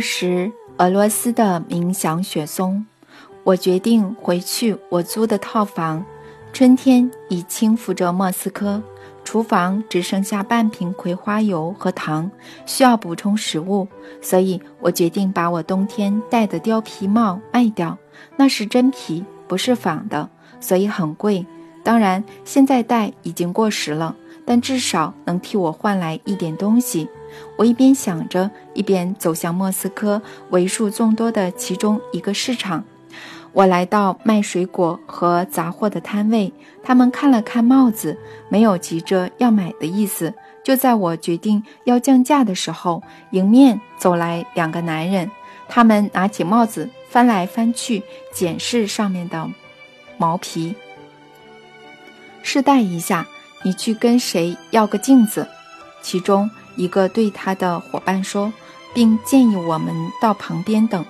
二十，俄罗斯的冥想雪松。我决定回去我租的套房。春天已轻拂着莫斯科，厨房只剩下半瓶葵花油和糖，需要补充食物，所以我决定把我冬天戴的貂皮帽卖掉。那是真皮，不是仿的，所以很贵。当然，现在戴已经过时了，但至少能替我换来一点东西。我一边想着，一边走向莫斯科为数众多的其中一个市场。我来到卖水果和杂货的摊位，他们看了看帽子，没有急着要买的意思。就在我决定要降价的时候，迎面走来两个男人，他们拿起帽子翻来翻去，检视上面的毛皮，试戴一下。你去跟谁要个镜子？其中一个对他的伙伴说，并建议我们到旁边等。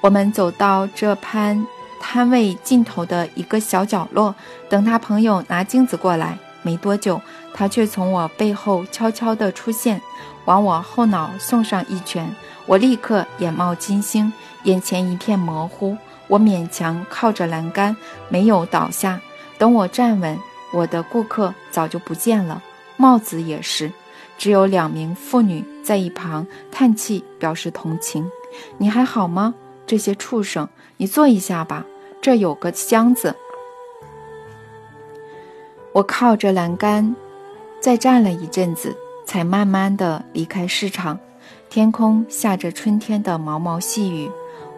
我们走到这摊摊位尽头的一个小角落，等他朋友拿镜子过来。没多久，他却从我背后悄悄地出现，往我后脑送上一拳。我立刻眼冒金星，眼前一片模糊。我勉强靠着栏杆，没有倒下。等我站稳，我的顾客早就不见了，帽子也是。只有两名妇女在一旁叹气，表示同情。你还好吗？这些畜生，你坐一下吧，这有个箱子。我靠着栏杆，再站了一阵子，才慢慢的离开市场。天空下着春天的毛毛细雨。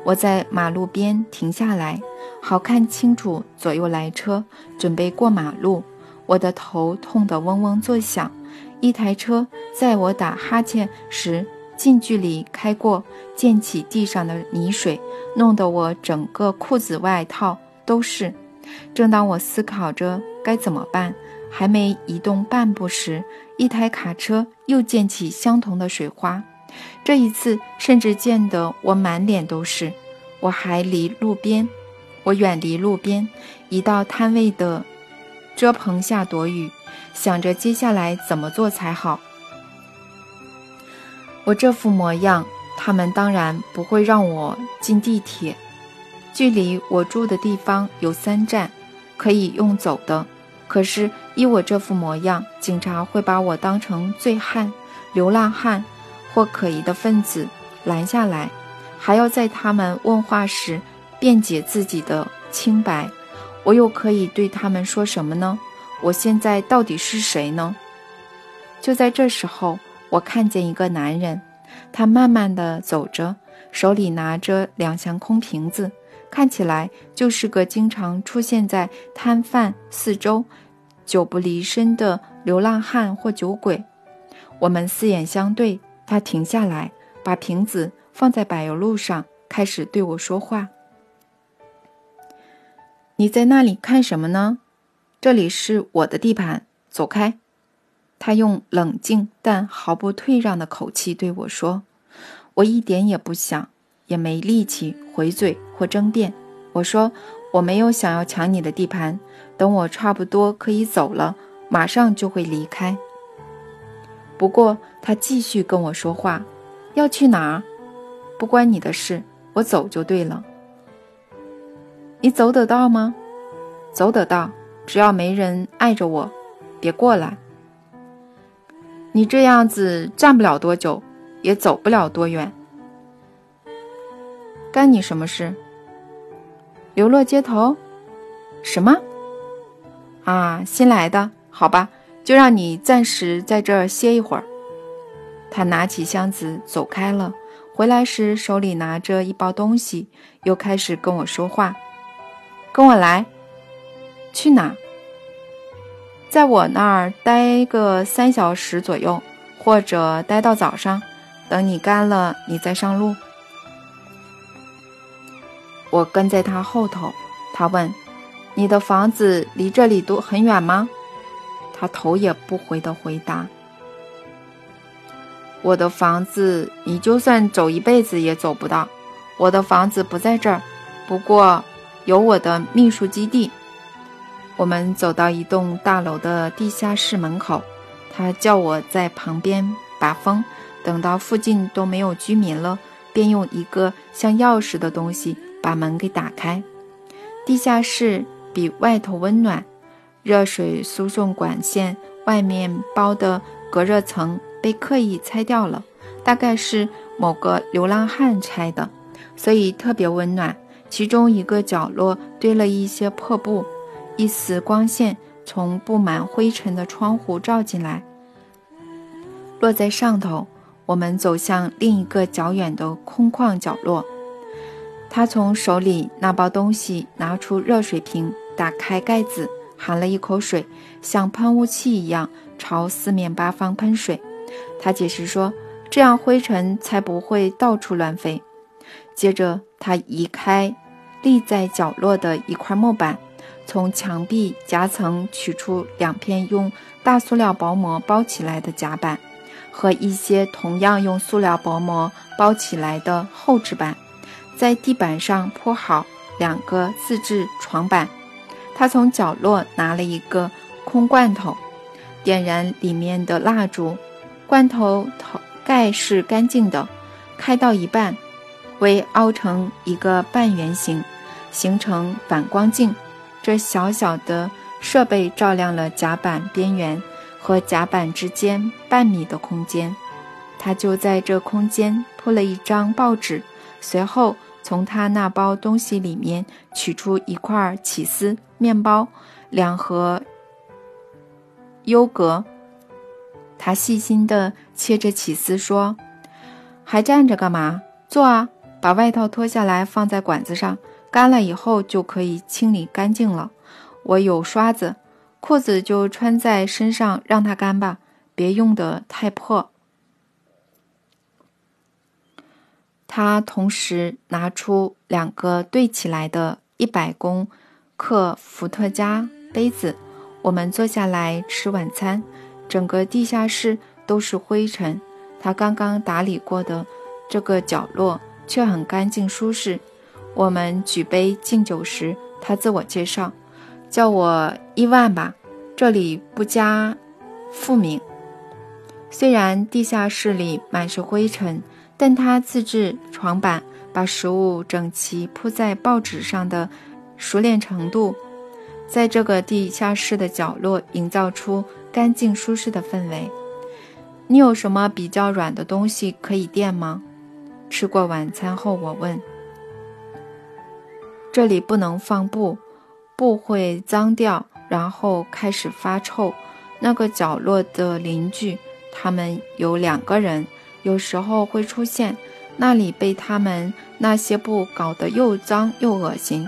我在马路边停下来，好看清楚左右来车，准备过马路。我的头痛得嗡嗡作响。一台车在我打哈欠时近距离开过，溅起地上的泥水，弄得我整个裤子外套都是。正当我思考着该怎么办，还没移动半步时，一台卡车又溅起相同的水花，这一次甚至溅得我满脸都是。我还离路边，我远离路边，移到摊位的遮棚下躲雨。想着接下来怎么做才好。我这副模样，他们当然不会让我进地铁。距离我住的地方有三站，可以用走的。可是依我这副模样，警察会把我当成醉汉、流浪汉或可疑的分子拦下来，还要在他们问话时辩解自己的清白。我又可以对他们说什么呢？我现在到底是谁呢？就在这时候，我看见一个男人，他慢慢地走着，手里拿着两箱空瓶子，看起来就是个经常出现在摊贩四周、久不离身的流浪汉或酒鬼。我们四眼相对，他停下来，把瓶子放在柏油路上，开始对我说话：“你在那里看什么呢？”这里是我的地盘，走开！他用冷静但毫不退让的口气对我说：“我一点也不想，也没力气回嘴或争辩。”我说：“我没有想要抢你的地盘，等我差不多可以走了，马上就会离开。”不过他继续跟我说话：“要去哪儿？不关你的事，我走就对了。你走得到吗？走得到。”只要没人碍着我，别过来。你这样子站不了多久，也走不了多远。干你什么事？流落街头？什么？啊，新来的？好吧，就让你暂时在这儿歇一会儿。他拿起箱子走开了，回来时手里拿着一包东西，又开始跟我说话。跟我来。去哪？在我那儿待个三小时左右，或者待到早上，等你干了，你再上路。我跟在他后头。他问：“你的房子离这里都很远吗？”他头也不回的回答：“我的房子，你就算走一辈子也走不到。我的房子不在这儿，不过有我的秘书基地。”我们走到一栋大楼的地下室门口，他叫我在旁边把风，等到附近都没有居民了，便用一个像钥匙的东西把门给打开。地下室比外头温暖，热水输送管线外面包的隔热层被刻意拆掉了，大概是某个流浪汉拆的，所以特别温暖。其中一个角落堆了一些破布，一丝光线从布满灰尘的窗户照进来，落在上头。我们走向另一个较远的空旷角落。他从手里那包东西拿出热水瓶，打开盖子，含了一口水，像喷雾器一样朝四面八方喷水。他解释说：“这样灰尘才不会到处乱飞。”接着，他移开立在角落的一块木板，从墙壁夹层取出两片用大塑料薄膜包起来的夹板。和一些同样用塑料薄膜包起来的厚纸板，在地板上铺好两个自制床板。他从角落拿了一个空罐头，点燃里面的蜡烛。罐头头盖是干净的，开到一半，为凹成一个半圆形，形成反光镜。这小小的设备照亮了甲板边缘。和甲板之间半米的空间，他就在这空间铺了一张报纸，随后从他那包东西里面取出一块起司、面包、两盒优格。他细心地切着起司，说：“还站着干嘛？坐啊！把外套脱下来，放在管子上，干了以后就可以清理干净了。我有刷子。”裤子就穿在身上，让它干吧，别用得太破。他同时拿出两个对起来的一百公克伏特加杯子。我们坐下来吃晚餐，整个地下室都是灰尘。他刚刚打理过的这个角落却很干净舒适。我们举杯敬酒时，他自我介绍。叫我伊万吧，这里不加复名。虽然地下室里满是灰尘，但他自制床板，把食物整齐铺在报纸上的熟练程度，在这个地下室的角落营造出干净舒适的氛围。你有什么比较软的东西可以垫吗？吃过晚餐后，我问。这里不能放布。布会脏掉，然后开始发臭。那个角落的邻居，他们有两个人，有时候会出现。那里被他们那些布搞得又脏又恶心。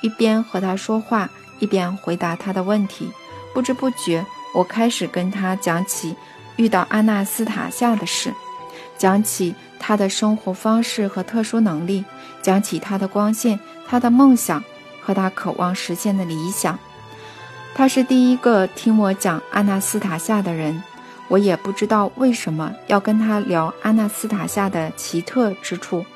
一边和他说话，一边回答他的问题。不知不觉，我开始跟他讲起遇到阿纳斯塔夏的事，讲起他的生活方式和特殊能力，讲起他的光线，他的梦想。和他渴望实现的理想，他是第一个听我讲阿纳斯塔夏的人。我也不知道为什么要跟他聊阿纳斯塔夏的奇特之处，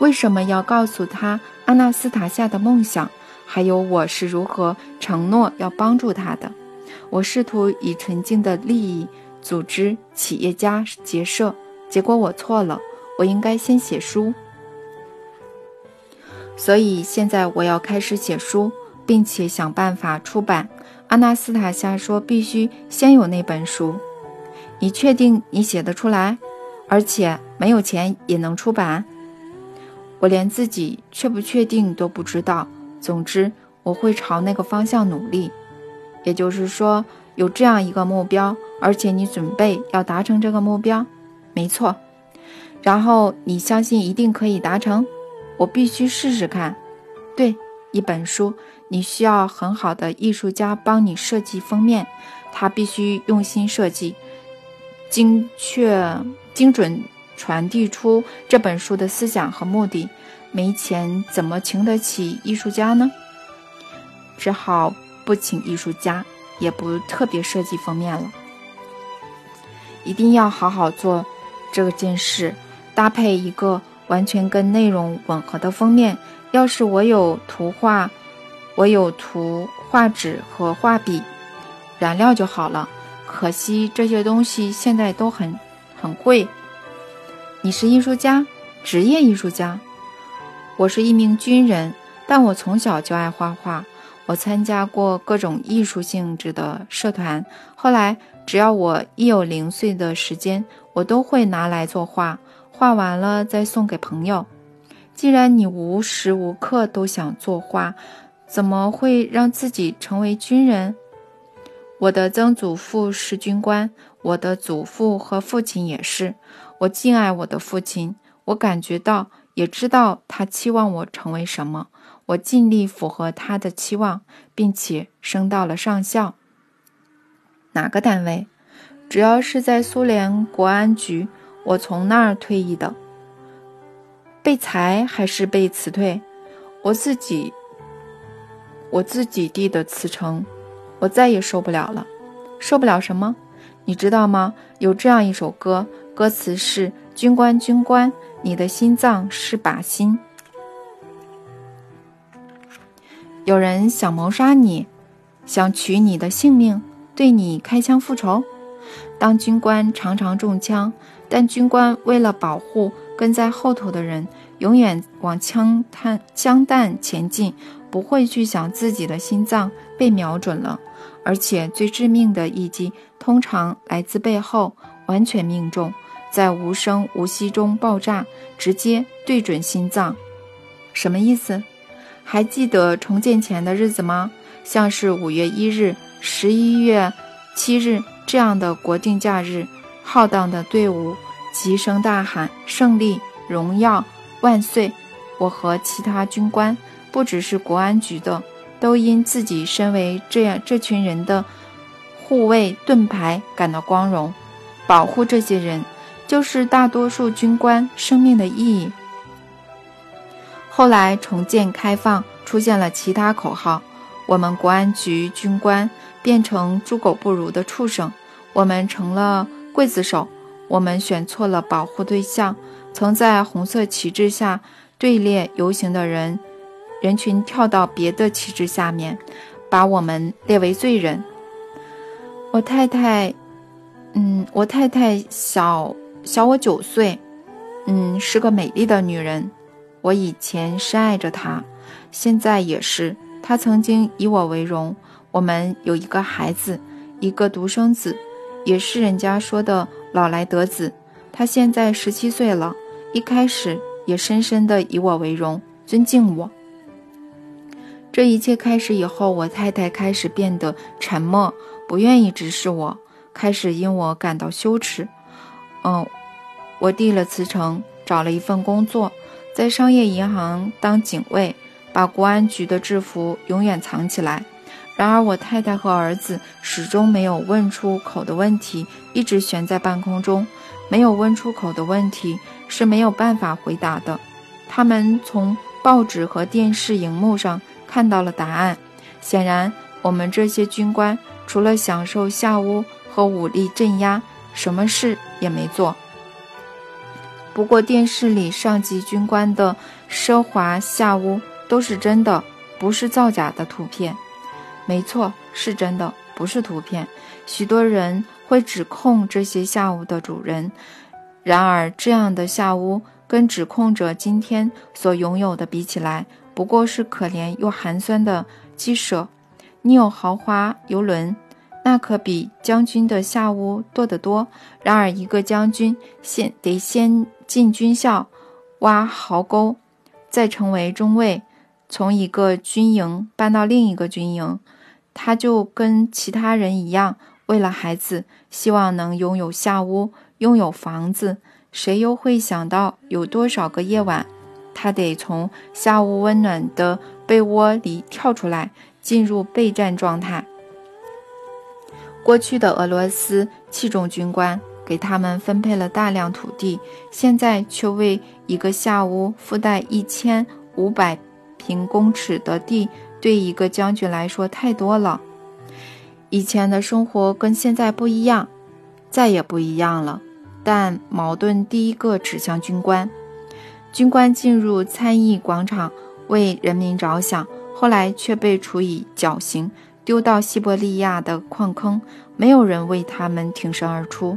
为什么要告诉他阿纳斯塔夏的梦想，还有我是如何承诺要帮助他的。我试图以纯净的利益组织企业家结社，结果我错了。我应该先写书。所以现在我要开始写书，并且想办法出版。阿纳斯塔夏说：“必须先有那本书。”你确定你写得出来？而且没有钱也能出版？我连自己确不确定都不知道。总之，我会朝那个方向努力。也就是说，有这样一个目标，而且你准备要达成这个目标。没错。然后你相信一定可以达成？我必须试试看。对，一本书，你需要很好的艺术家帮你设计封面，他必须用心设计，精确、精准传递出这本书的思想和目的。没钱怎么请得起艺术家呢？只好不请艺术家，也不特别设计封面了。一定要好好做这件事，搭配一个。完全跟内容吻合的封面，要是我有图画，我有图画纸和画笔，燃料就好了。可惜这些东西现在都很很贵。你是艺术家？职业艺术家。我是一名军人，但我从小就爱画画。我参加过各种艺术性质的社团，后来只要我一有零碎的时间，我都会拿来作画，画完了再送给朋友。既然你无时无刻都想作画，怎么会让自己成为军人？我的曾祖父是军官，我的祖父和父亲也是。我敬爱我的父亲，我感觉到，也知道他期望我成为什么。我尽力符合他的期望，并且升到了上校。哪个单位？只要是在苏联国安局，我从那儿退役的。被裁还是被辞退？我自己，我自己递的辞呈。我再也受不了了。受不了什么？你知道吗？有这样一首歌，歌词是：“军官，军官，你的心脏是靶心。”有人想谋杀你，想取你的性命，对你开枪复仇。当军官常常中枪，但军官为了保护跟在后头的人，永远往枪弹枪弹前进，不会去想自己的心脏被瞄准了。而且最致命的一击通常来自背后，完全命中，在无声无息中爆炸，直接对准心脏。什么意思？还记得重建前的日子吗？像是五月一日、十一月七日这样的国定假日，浩荡的队伍齐声大喊“胜利、荣耀、万岁”。我和其他军官，不只是国安局的，都因自己身为这样这群人的护卫盾牌感到光荣。保护这些人，就是大多数军官生命的意义。后来重建开放，出现了其他口号，我们国安局军官变成猪狗不如的畜生，我们成了刽子手，我们选错了保护对象。曾在红色旗帜下队列游行的人，人群跳到别的旗帜下面，把我们列为罪人。我太太，嗯，我太太小小我九岁，嗯，是个美丽的女人。我以前深爱着她，现在也是。她曾经以我为荣。我们有一个孩子，一个独生子，也是人家说的老来得子。他现在十七岁了，一开始也深深的以我为荣，尊敬我。这一切开始以后，我太太开始变得沉默，不愿意直视我，开始因我感到羞耻。嗯，我递了辞呈，找了一份工作。在商业银行当警卫，把国安局的制服永远藏起来。然而，我太太和儿子始终没有问出口的问题一直悬在半空中。没有问出口的问题是没有办法回答的。他们从报纸和电视荧幕上看到了答案。显然，我们这些军官除了享受下屋和武力镇压，什么事也没做。不过电视里上级军官的奢华下屋都是真的，不是造假的图片。没错，是真的，不是图片。许多人会指控这些下屋的主人，然而这样的下屋跟指控者今天所拥有的比起来，不过是可怜又寒酸的鸡舍。你有豪华游轮，那可比将军的下屋多得多。然而一个将军先得先。进军校，挖壕沟，再成为中尉，从一个军营搬到另一个军营，他就跟其他人一样，为了孩子，希望能拥有下屋，拥有房子。谁又会想到，有多少个夜晚，他得从下屋温暖的被窝里跳出来，进入备战状态？过去的俄罗斯器重军官。给他们分配了大量土地，现在却为一个下屋附带一千五百平公尺的地，对一个将军来说太多了。以前的生活跟现在不一样，再也不一样了。但矛盾第一个指向军官，军官进入参议广场为人民着想，后来却被处以绞刑，丢到西伯利亚的矿坑，没有人为他们挺身而出。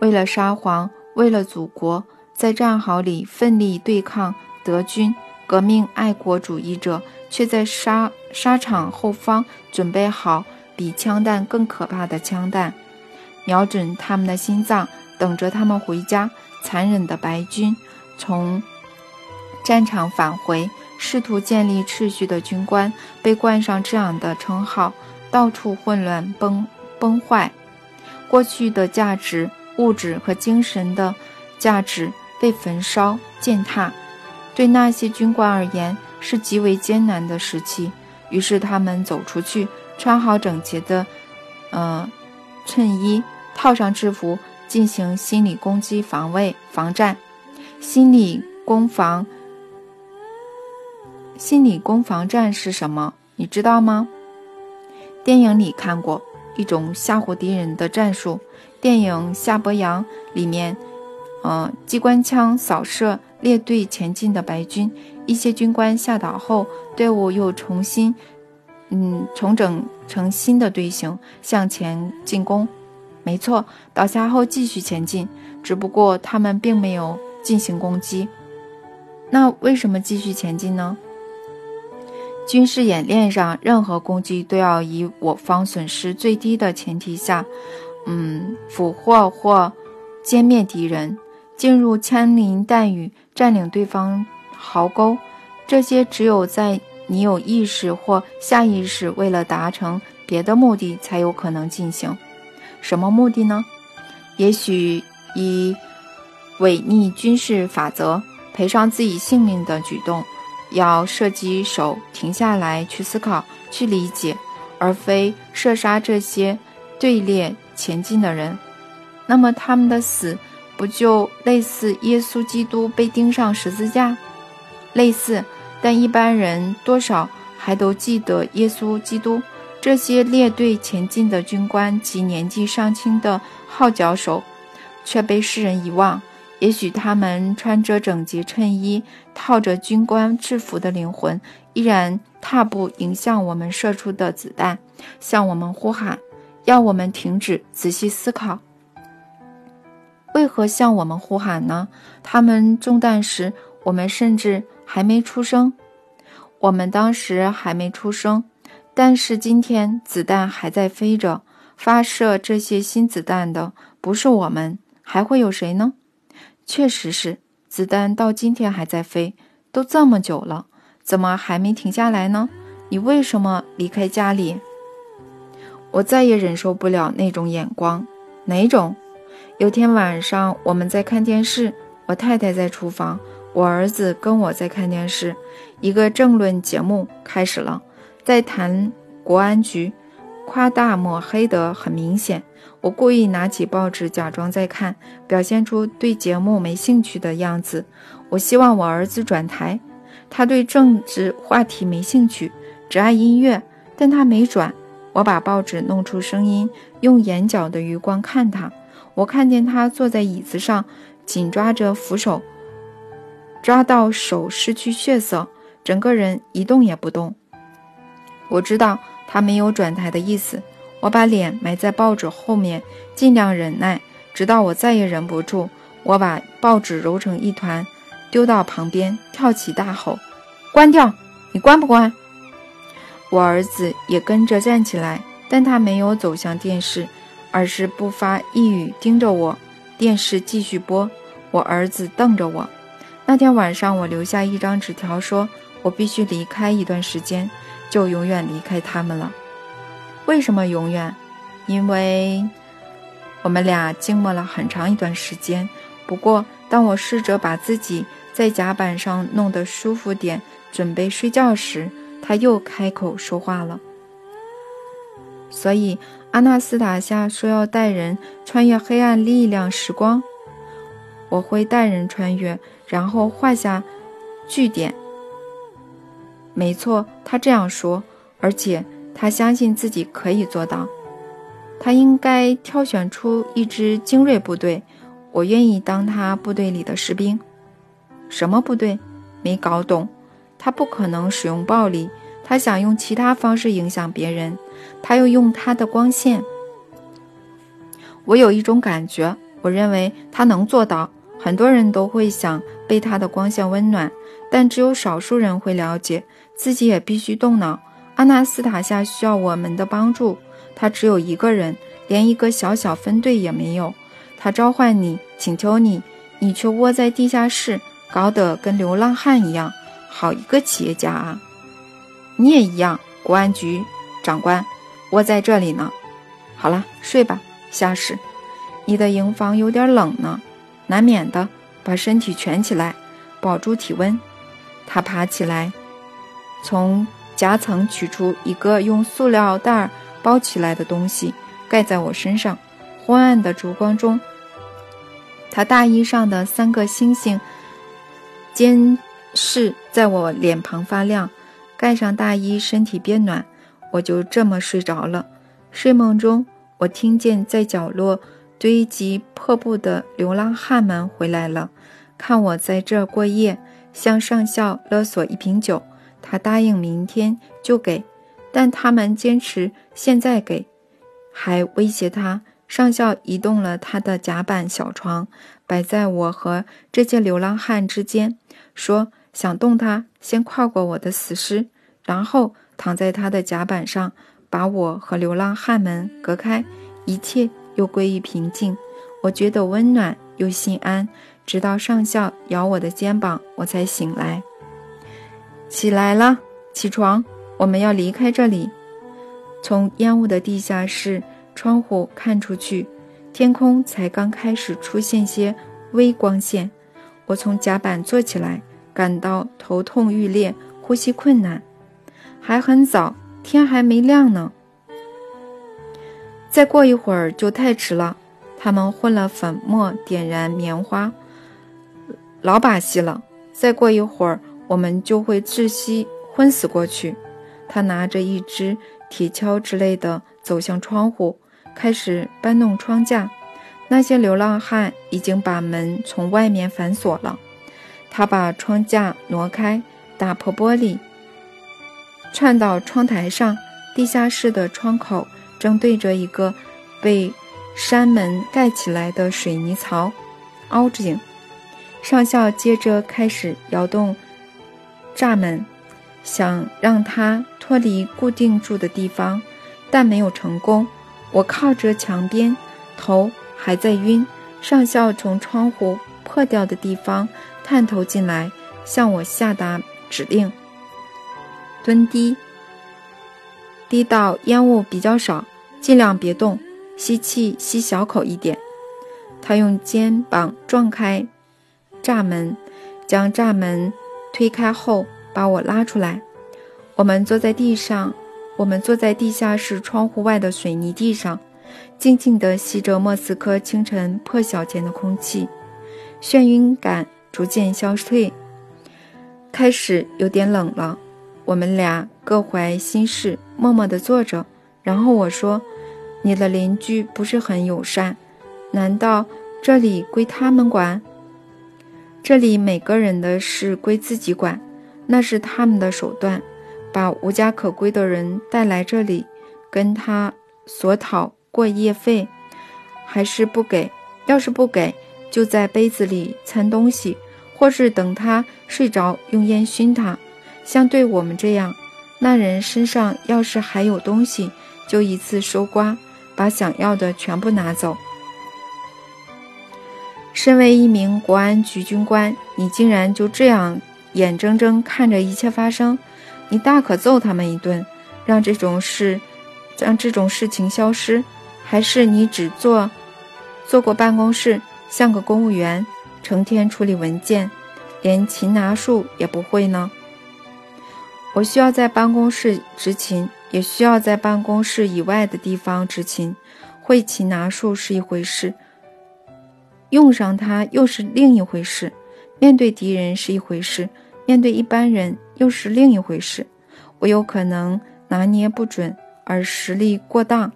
为了沙皇，为了祖国，在战壕里奋力对抗德军革命爱国主义者，却在沙沙场后方准备好比枪弹更可怕的枪弹，瞄准他们的心脏，等着他们回家。残忍的白军从战场返回，试图建立秩序的军官被冠上这样的称号，到处混乱崩崩坏，过去的价值、物质和精神的价值被焚烧践踏。对那些军官而言是极为艰难的时期。于是他们走出去，穿好整洁的，呃，衬衣，套上制服。进行心理攻击、防卫、防战。心理攻防，心理攻防战是什么？你知道吗？电影里看过一种吓唬敌人的战术。电影《夏伯阳》里面，嗯，机关枪扫射列队前进的白军，一些军官下倒后，队伍又重新，嗯，重整成新的队形向前进攻。没错，倒下后继续前进，只不过他们并没有进行攻击。那为什么继续前进呢？军事演练上，任何攻击都要以我方损失最低的前提下，嗯，俘获或歼灭敌人，进入枪林弹雨，占领对方壕沟。这些只有在你有意识或下意识为了达成别的目的才有可能进行。什么目的呢？也许以违逆军事法则、赔上自己性命的举动，要射击手停下来去思考、去理解，而非射杀这些队列前进的人。那么他们的死不就类似耶稣基督被钉上十字架？类似，但一般人多少还都记得耶稣基督。这些列队前进的军官及年纪尚轻的号角手，却被世人遗忘。也许他们穿着整洁衬衣、套着军官制服的灵魂，依然踏步迎向我们射出的子弹，向我们呼喊，要我们停止、仔细思考。为何向我们呼喊呢？他们中弹时，我们甚至还没出生。我们当时还没出生。但是今天子弹还在飞着，发射这些新子弹的不是我们，还会有谁呢？确实是，子弹到今天还在飞，都这么久了，怎么还没停下来呢？你为什么离开家里？我再也忍受不了那种眼光。哪种？有天晚上我们在看电视，我太太在厨房，我儿子跟我在看电视，一个政论节目开始了。在谈国安局，夸大抹黑得很明显。我故意拿起报纸，假装在看，表现出对节目没兴趣的样子。我希望我儿子转台，他对政治话题没兴趣，只爱音乐，但他没转。我把报纸弄出声音，用眼角的余光看他。我看见他坐在椅子上，紧抓着扶手，抓到手失去血色，整个人一动也不动。我知道他没有转台的意思。我把脸埋在报纸后面，尽量忍耐，直到我再也忍不住。我把报纸揉成一团，丢到旁边，跳起大吼：“关掉！你关不关？”我儿子也跟着站起来，但他没有走向电视，而是不发一语，盯着我。电视继续播，我儿子瞪着我。那天晚上，我留下一张纸条，说我必须离开一段时间。就永远离开他们了。为什么永远？因为我们俩静默了很长一段时间。不过，当我试着把自己在甲板上弄得舒服点，准备睡觉时，他又开口说话了。所以，阿纳斯塔夏说要带人穿越黑暗力量时光。我会带人穿越，然后画下句点。没错，他这样说，而且他相信自己可以做到。他应该挑选出一支精锐部队，我愿意当他部队里的士兵。什么部队？没搞懂。他不可能使用暴力，他想用其他方式影响别人。他又用他的光线。我有一种感觉，我认为他能做到，很多人都会想被他的光线温暖，但只有少数人会了解自己也必须动脑。阿纳斯塔夏需要我们的帮助，他只有一个人，连一个小小分队也没有。他召唤你，请求你，你却窝在地下室，搞得跟流浪汉一样。好一个企业家啊！你也一样，国安局长官，窝在这里呢。好了，睡吧，夏使。你的营房有点冷呢，难免的。把身体蜷起来，保住体温。他爬起来，从夹层取出一个用塑料袋包起来的东西，盖在我身上。昏暗的烛光中，他大衣上的三个星星监视在我脸庞发亮。盖上大衣，身体变暖，我就这么睡着了。睡梦中，我听见在角落堆积破布的流浪汉们回来了，看我在这儿过夜，向上校勒索一瓶酒。他答应明天就给，但他们坚持现在给，还威胁他。上校移动了他的甲板小床，摆在我和这些流浪汉之间，说：“想动他，先跨过我的死尸，然后躺在他的甲板上。”把我和流浪汉们隔开，一切又归于平静。我觉得温暖又心安，直到上校摇我的肩膀，我才醒来。起来了，起床，我们要离开这里。从烟雾的地下室窗户看出去，天空才刚开始出现些微光线。我从甲板坐起来，感到头痛欲裂，呼吸困难。还很早。天还没亮呢，再过一会儿就太迟了。他们混了粉末，点燃棉花，老把戏了。再过一会儿，我们就会窒息、昏死过去。他拿着一只铁锹之类的走向窗户，开始搬弄窗架。那些流浪汉已经把门从外面反锁了。他把窗架挪开，打破玻璃。窜到窗台上，地下室的窗口正对着一个被山门盖起来的水泥槽，凹井。上校接着开始摇动闸门，想让它脱离固定住的地方，但没有成功。我靠着墙边，头还在晕。上校从窗户破掉的地方探头进来，向我下达指令。蹲低，低到烟雾比较少，尽量别动，吸气吸小口一点。他用肩膀撞开闸门，将闸门推开后，把我拉出来。我们坐在地上，我们坐在地下室窗户外的水泥地上，静静地吸着莫斯科清晨破晓前的空气。眩晕感逐渐消退，开始有点冷了。我们俩各怀心事，默默地坐着。然后我说：“你的邻居不是很友善，难道这里归他们管？这里每个人的事归自己管，那是他们的手段，把无家可归的人带来这里，跟他索讨过夜费，还是不给？要是不给，就在杯子里掺东西，或是等他睡着用烟熏他。”像对我们这样，那人身上要是还有东西，就一次收刮，把想要的全部拿走。身为一名国安局军官，你竟然就这样眼睁睁看着一切发生？你大可揍他们一顿，让这种事，让这种事情消失。还是你只做，做过办公室，像个公务员，成天处理文件，连擒拿术也不会呢？我需要在办公室执勤，也需要在办公室以外的地方执勤。会擒拿术是一回事，用上它又是另一回事。面对敌人是一回事，面对一般人又是另一回事。我有可能拿捏不准，而实力过当。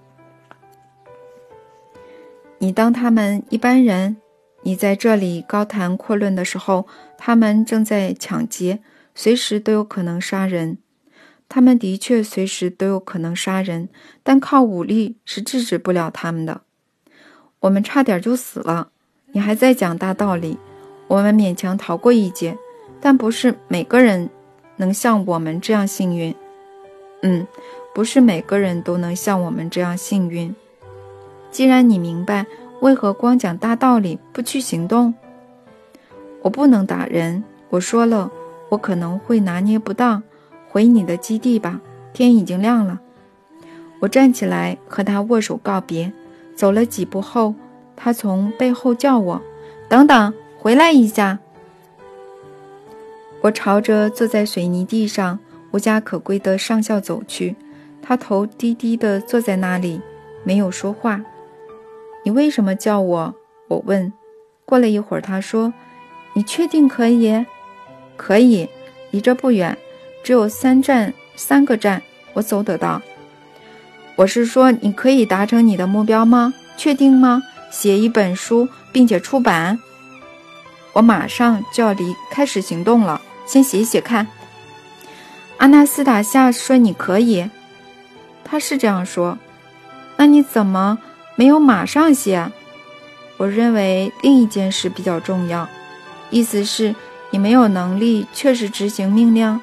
你当他们一般人，你在这里高谈阔论的时候，他们正在抢劫。随时都有可能杀人，他们的确随时都有可能杀人，但靠武力是制止不了他们的。我们差点就死了，你还在讲大道理，我们勉强逃过一劫，但不是每个人能像我们这样幸运。嗯，不是每个人都能像我们这样幸运。既然你明白，为何光讲大道理不去行动？我不能打人。我说了，我可能会拿捏不当。回你的基地吧，天已经亮了。我站起来和他握手告别，走了几步后，他从背后叫我：“等等，回来一下。”我朝着坐在水泥地上无家可归的上校走去，他头低低地坐在那里，没有说话。你为什么叫我？我问。过了一会儿，他说：“你确定可以？可以，离这不远。”只有三站，三个站，我走得到。我是说，你可以达成你的目标吗？确定吗？写一本书，并且出版。我马上就要离开始行动了，先写一写看。阿纳斯塔夏说：“你可以。”他是这样说。那你怎么没有马上写？我认为另一件事比较重要。意思是，你没有能力确实执行命令。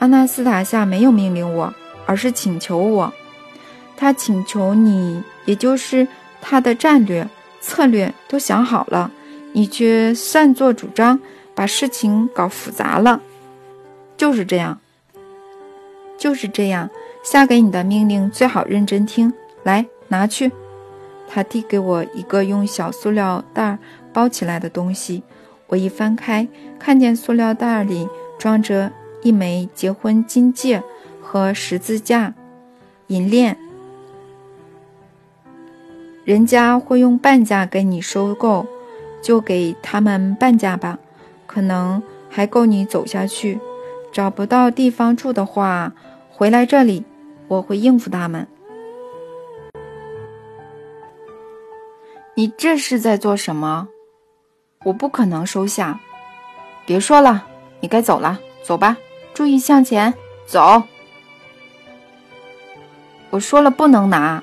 阿纳斯塔夏没有命令我，而是请求我。他请求你，也就是他的战略策略都想好了，你却擅作主张，把事情搞复杂了。就是这样，就是这样。下给你的命令最好认真听，来拿去。他递给我一个用小塑料袋包起来的东西，我一翻开，看见塑料袋里装着。一枚结婚金戒和十字架银链，人家会用半价给你收购，就给他们半价吧，可能还够你走下去。找不到地方住的话，回来这里，我会应付他们。你这是在做什么？我不可能收下。别说了，你该走了，走吧。注意向前走！我说了不能拿。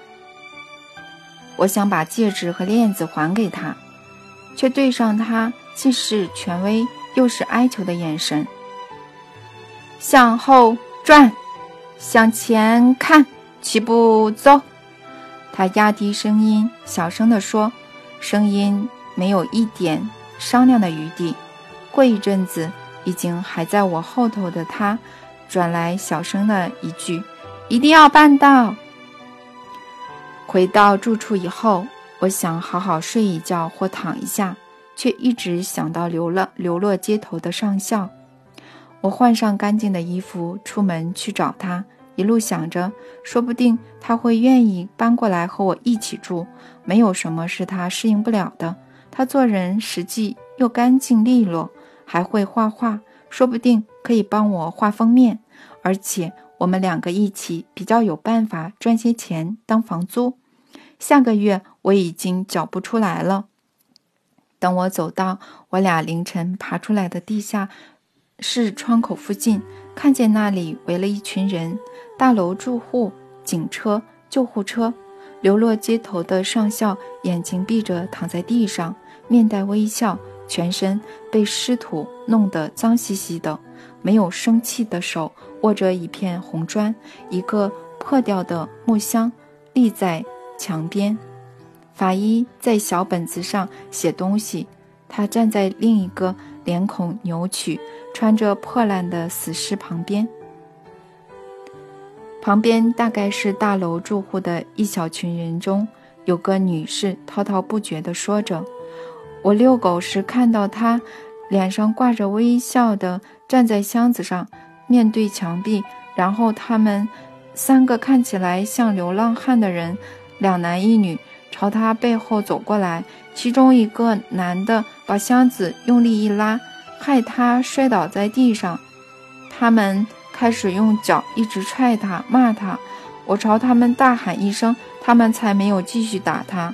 我想把戒指和链子还给他，却对上他既是权威又是哀求的眼神。向后转，向前看，齐步走。他压低声音，小声地说，声音没有一点商量的余地。过一阵子。已经还在我后头的他，转来小声的一句：“一定要办到。”回到住处以后，我想好好睡一觉或躺一下，却一直想到流了流落街头的上校。我换上干净的衣服，出门去找他，一路想着，说不定他会愿意搬过来和我一起住，没有什么是他适应不了的。他做人实际又干净利落。还会画画，说不定可以帮我画封面，而且我们两个一起比较有办法赚些钱当房租。下个月我已经缴不出来了。等我走到我俩凌晨爬出来的地下室窗口附近，看见那里围了一群人：大楼住户、警车、救护车。流落街头的上校眼睛闭着躺在地上，面带微笑。全身被湿土弄得脏兮兮的，没有生气的手握着一片红砖，一个破掉的木箱立在墙边。法医在小本子上写东西，他站在另一个脸孔扭曲、穿着破烂的死尸旁边。旁边大概是大楼住户的一小群人中，有个女士滔滔不绝地说着。我遛狗时看到他，脸上挂着微笑的站在箱子上，面对墙壁。然后他们三个看起来像流浪汉的人，两男一女，朝他背后走过来。其中一个男的把箱子用力一拉，害他摔倒在地上。他们开始用脚一直踹他，骂他。我朝他们大喊一声，他们才没有继续打他。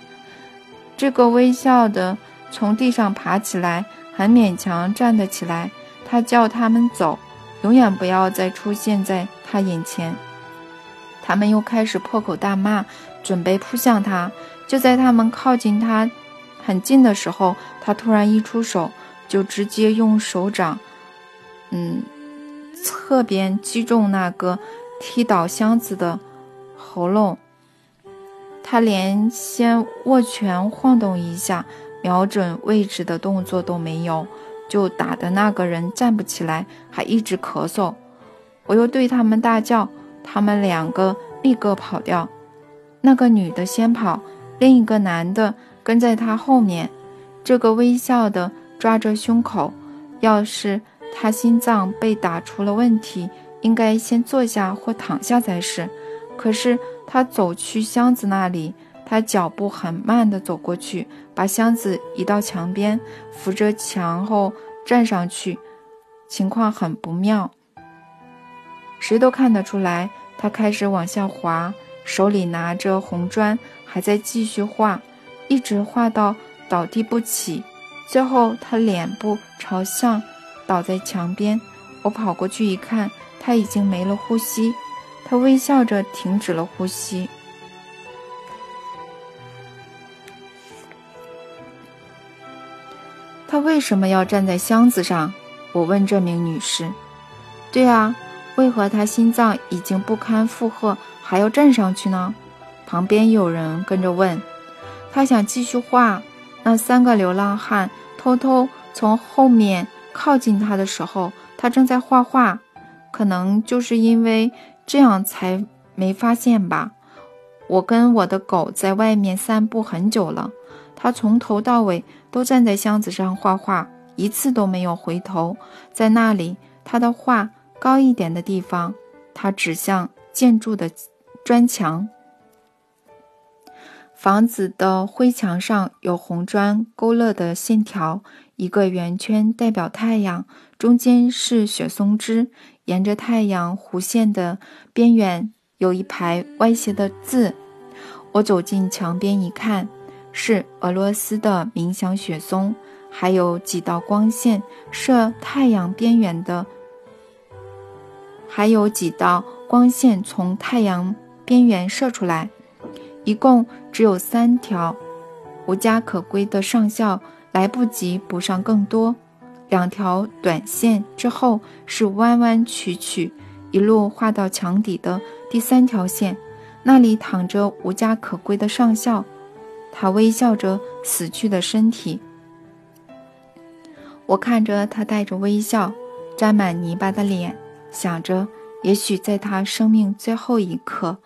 这个微笑的。从地上爬起来，很勉强站得起来。他叫他们走，永远不要再出现在他眼前。他们又开始破口大骂，准备扑向他。就在他们靠近他很近的时候，他突然一出手，就直接用手掌，嗯，侧边击中那个踢倒箱子的喉咙。他连先握拳晃动一下、瞄准位置的动作都没有，就打的那个人站不起来，还一直咳嗽。我又对他们大叫，他们两个立刻跑掉。那个女的先跑，另一个男的跟在他后面。这个微笑的抓着胸口，要是他心脏被打出了问题，应该先坐下或躺下才是。可是。他走去箱子那里，他脚步很慢地走过去，把箱子移到墙边，扶着墙后站上去，情况很不妙。谁都看得出来，他开始往下滑，手里拿着红砖，还在继续画，一直画到倒地不起。最后，他脸部朝向，倒在墙边。我跑过去一看，他已经没了呼吸。他微笑着停止了呼吸。他为什么要站在箱子上？我问这名女士。对啊，为何他心脏已经不堪负荷，还要站上去呢？旁边有人跟着问。他想继续画。那三个流浪汉偷偷从后面靠近他的时候，他正在画画。可能就是因为。这样才没发现吧？我跟我的狗在外面散步很久了，它从头到尾都站在箱子上画画，一次都没有回头。在那里，它的画高一点的地方，它指向建筑的砖墙。房子的灰墙上有红砖勾勒的线条，一个圆圈代表太阳，中间是雪松枝。沿着太阳弧线的边缘有一排歪斜的字。我走进墙边一看，是俄罗斯的冥想雪松，还有几道光线射太阳边缘的，还有几道光线从太阳边缘射出来，一共只有三条，无家可归的上校来不及补上更多。两条短线之后是弯弯曲曲，一路画到墙底的第三条线，那里躺着无家可归的上校，他微笑着死去的身体。我看着他带着微笑、沾满泥巴的脸，想着，也许在他生命最后一刻，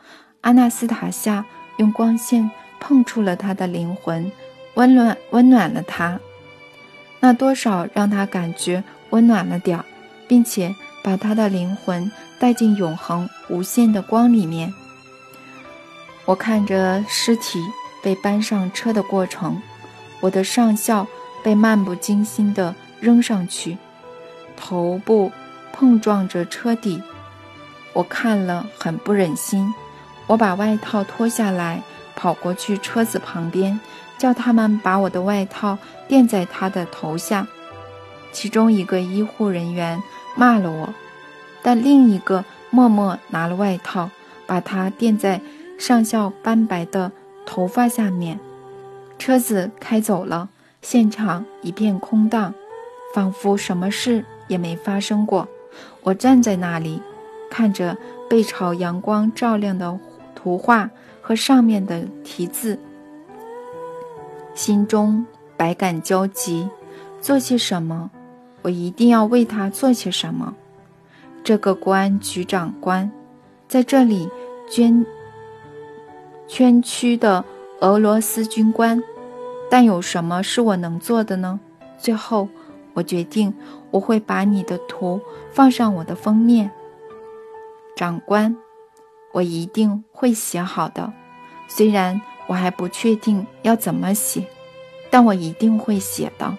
阿纳斯塔夏用光线碰触了他的灵魂，温暖温暖了他。那多少让他感觉温暖了点儿，并且把他的灵魂带进永恒无限的光里面。我看着尸体被搬上车的过程，我的上校被漫不经心地扔上去，头部碰撞着车底。我看了很不忍心，我把外套脱下来，跑过去车子旁边。叫他们把我的外套垫在他的头下，其中一个医护人员骂了我，但另一个默默拿了外套，把它垫在上校斑白的头发下面。车子开走了，现场一片空荡，仿佛什么事也没发生过。我站在那里，看着被朝阳光照亮的图画和上面的题字。心中百感交集，做些什么？我一定要为他做些什么。这个公安局长官在这里捐圈区的俄罗斯军官，但有什么是我能做的呢？最后，我决定我会把你的图放上我的封面。长官，我一定会写好的，虽然。我还不确定要怎么写，但我一定会写的，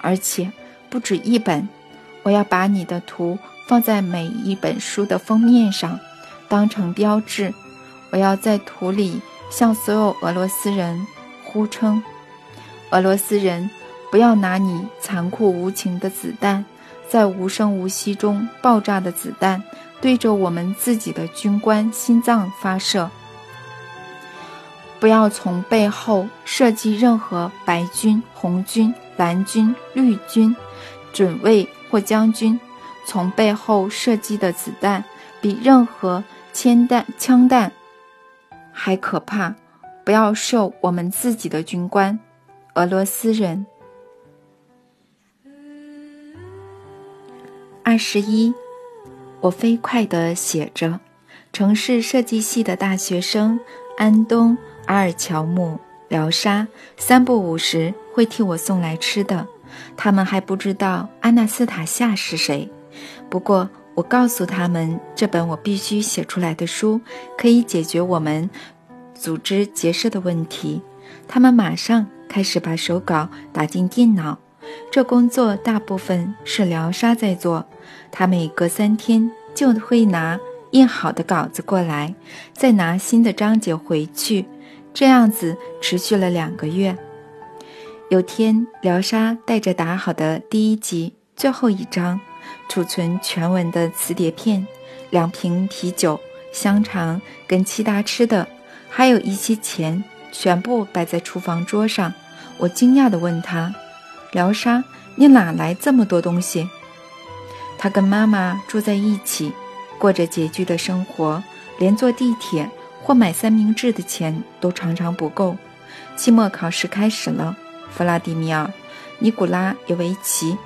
而且不止一本。我要把你的图放在每一本书的封面上，当成标志。我要在图里向所有俄罗斯人呼称：俄罗斯人，不要拿你残酷无情的子弹，在无声无息中爆炸的子弹，对着我们自己的军官心脏发射。不要从背后射击任何白军、红军、蓝军、绿军，准尉或将军从背后射击的子弹，比任何铅弹、枪弹还可怕。不要射我们自己的军官，俄罗斯人。二十一，我飞快地写着。城市设计系的大学生安东·阿尔乔姆、廖沙三不五时会替我送来吃的。他们还不知道安娜斯塔夏是谁，不过我告诉他们，这本我必须写出来的书可以解决我们组织结社的问题。他们马上开始把手稿打进电脑，这工作大部分是廖沙在做。他每隔三天就会拿印好的稿子过来，再拿新的章节回去，这样子持续了两个月。有天，辽沙带着打好的第一集最后一章，储存全文的磁碟片、两瓶啤酒、香肠跟其他吃的，还有一些钱，全部摆在厨房桌上。我惊讶地问他：“辽沙，你哪来这么多东西？”他跟妈妈住在一起，过着拮据的生活，连坐地铁或买三明治的钱都常常不够。期末考试开始了。弗拉迪米尔·尼古拉耶维奇，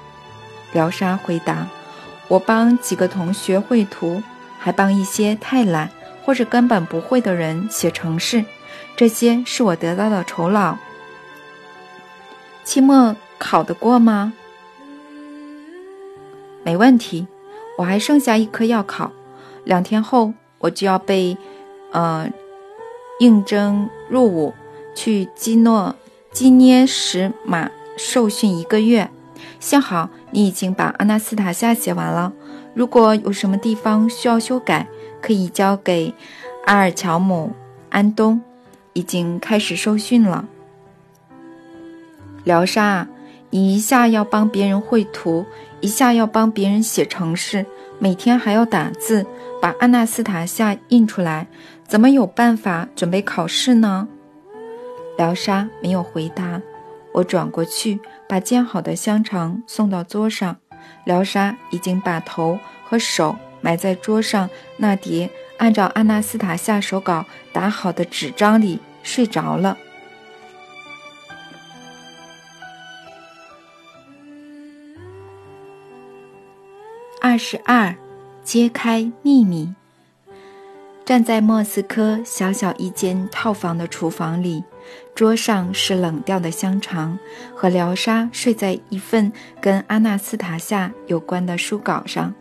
廖沙回答：“我帮几个同学绘图，还帮一些太懒或者根本不会的人写程式。这些是我得到的酬劳。期末考得过吗？没问题。我还剩下一科要考，两天后我就要被，呃，应征入伍，去基诺。”基涅什马受训一个月，幸好你已经把阿纳斯塔夏写完了。如果有什么地方需要修改，可以交给阿尔乔姆、安东。已经开始受训了。廖沙，你一下要帮别人绘图，一下要帮别人写程式，每天还要打字，把阿纳斯塔夏印出来，怎么有办法准备考试呢？廖沙没有回答，我转过去把煎好的香肠送到桌上。廖沙已经把头和手埋在桌上那叠按照阿纳斯塔夏手稿打好的纸张里睡着了。二十二，揭开秘密。站在莫斯科小小一间套房的厨房里。桌上是冷掉的香肠，和疗沙睡在一份跟阿纳斯塔夏有关的书稿上。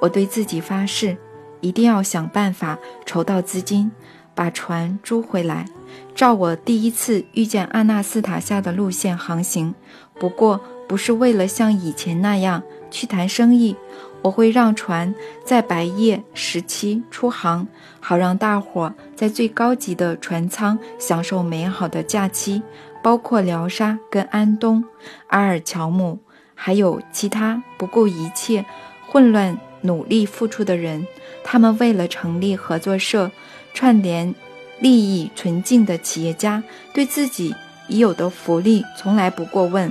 我对自己发誓，一定要想办法筹到资金，把船租回来，照我第一次遇见阿纳斯塔夏的路线航行。不过，不是为了像以前那样去谈生意。我会让船在白夜时期出航，好让大伙在最高级的船舱享受美好的假期，包括疗沙跟安东、阿尔乔姆，还有其他不顾一切、混乱努力付出的人。他们为了成立合作社，串联利益纯净的企业家，对自己已有的福利从来不过问。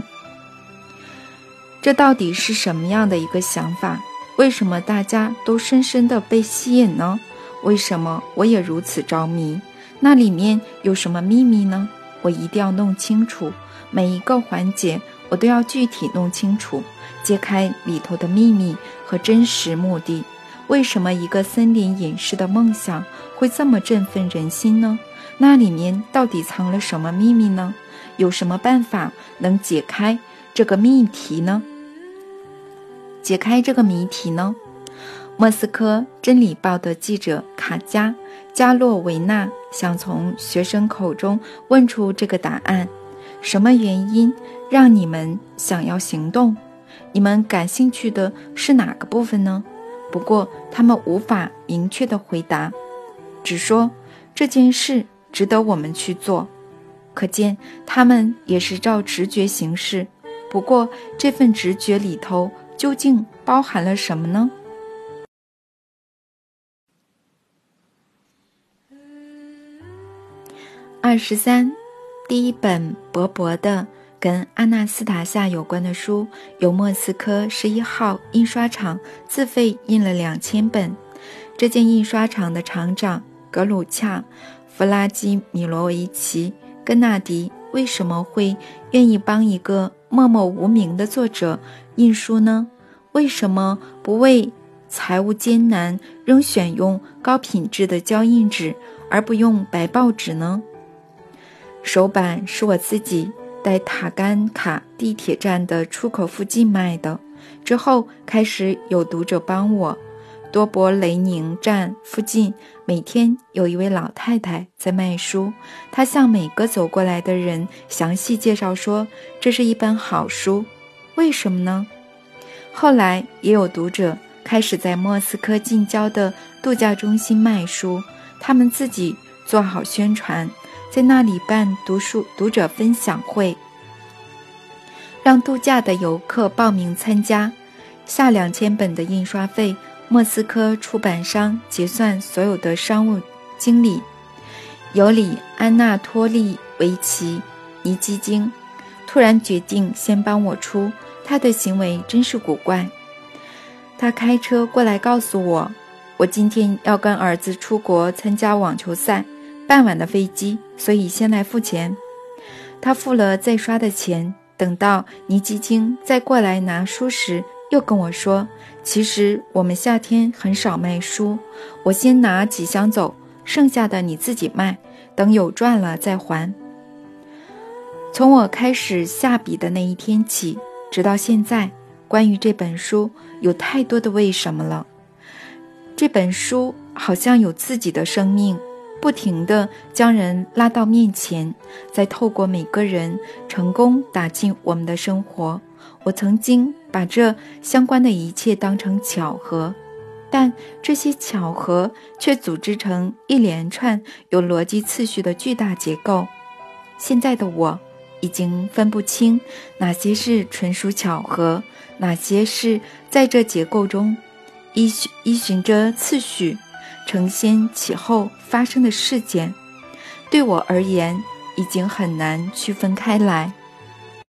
这到底是什么样的一个想法？为什么大家都深深的被吸引呢？为什么我也如此着迷？那里面有什么秘密呢？我一定要弄清楚每一个环节，我都要具体弄清楚，揭开里头的秘密和真实目的。为什么一个森林隐士的梦想会这么振奋人心呢？那里面到底藏了什么秘密呢？有什么办法能解开这个谜题呢？解开这个谜题呢？莫斯科《真理报》的记者卡加加洛维纳想从学生口中问出这个答案：什么原因让你们想要行动？你们感兴趣的是哪个部分呢？不过他们无法明确的回答，只说这件事值得我们去做。可见他们也是照直觉行事。不过这份直觉里头。究竟包含了什么呢？二十三，第一本薄薄的跟阿纳斯塔夏有关的书，由莫斯科十一号印刷厂自费印了两千本。这间印刷厂的厂长格鲁恰·弗拉基米罗维奇·根纳迪为什么会愿意帮一个默默无名的作者印书呢？为什么不为财务艰难仍选用高品质的胶印纸，而不用白报纸呢？首版是我自己在塔甘卡地铁站的出口附近卖的，之后开始有读者帮我。多博雷宁站附近每天有一位老太太在卖书，她向每个走过来的人详细介绍说：“这是一本好书。”为什么呢？后来也有读者开始在莫斯科近郊的度假中心卖书，他们自己做好宣传。在那里办读书读者分享会，让度假的游客报名参加，下两千本的印刷费，莫斯科出版商结算所有的商务经理尤里安娜托利维奇尼基金突然决定先帮我出，他的行为真是古怪。他开车过来告诉我，我今天要跟儿子出国参加网球赛。傍晚的飞机，所以先来付钱。他付了再刷的钱。等到尼基金再过来拿书时，又跟我说：“其实我们夏天很少卖书，我先拿几箱走，剩下的你自己卖，等有赚了再还。”从我开始下笔的那一天起，直到现在，关于这本书有太多的为什么了。这本书好像有自己的生命。不停地将人拉到面前，再透过每个人成功打进我们的生活。我曾经把这相关的一切当成巧合，但这些巧合却组织成一连串有逻辑次序的巨大结构。现在的我已经分不清哪些是纯属巧合，哪些是在这结构中依循依循着次序。承先启后发生的事件，对我而言已经很难区分开来。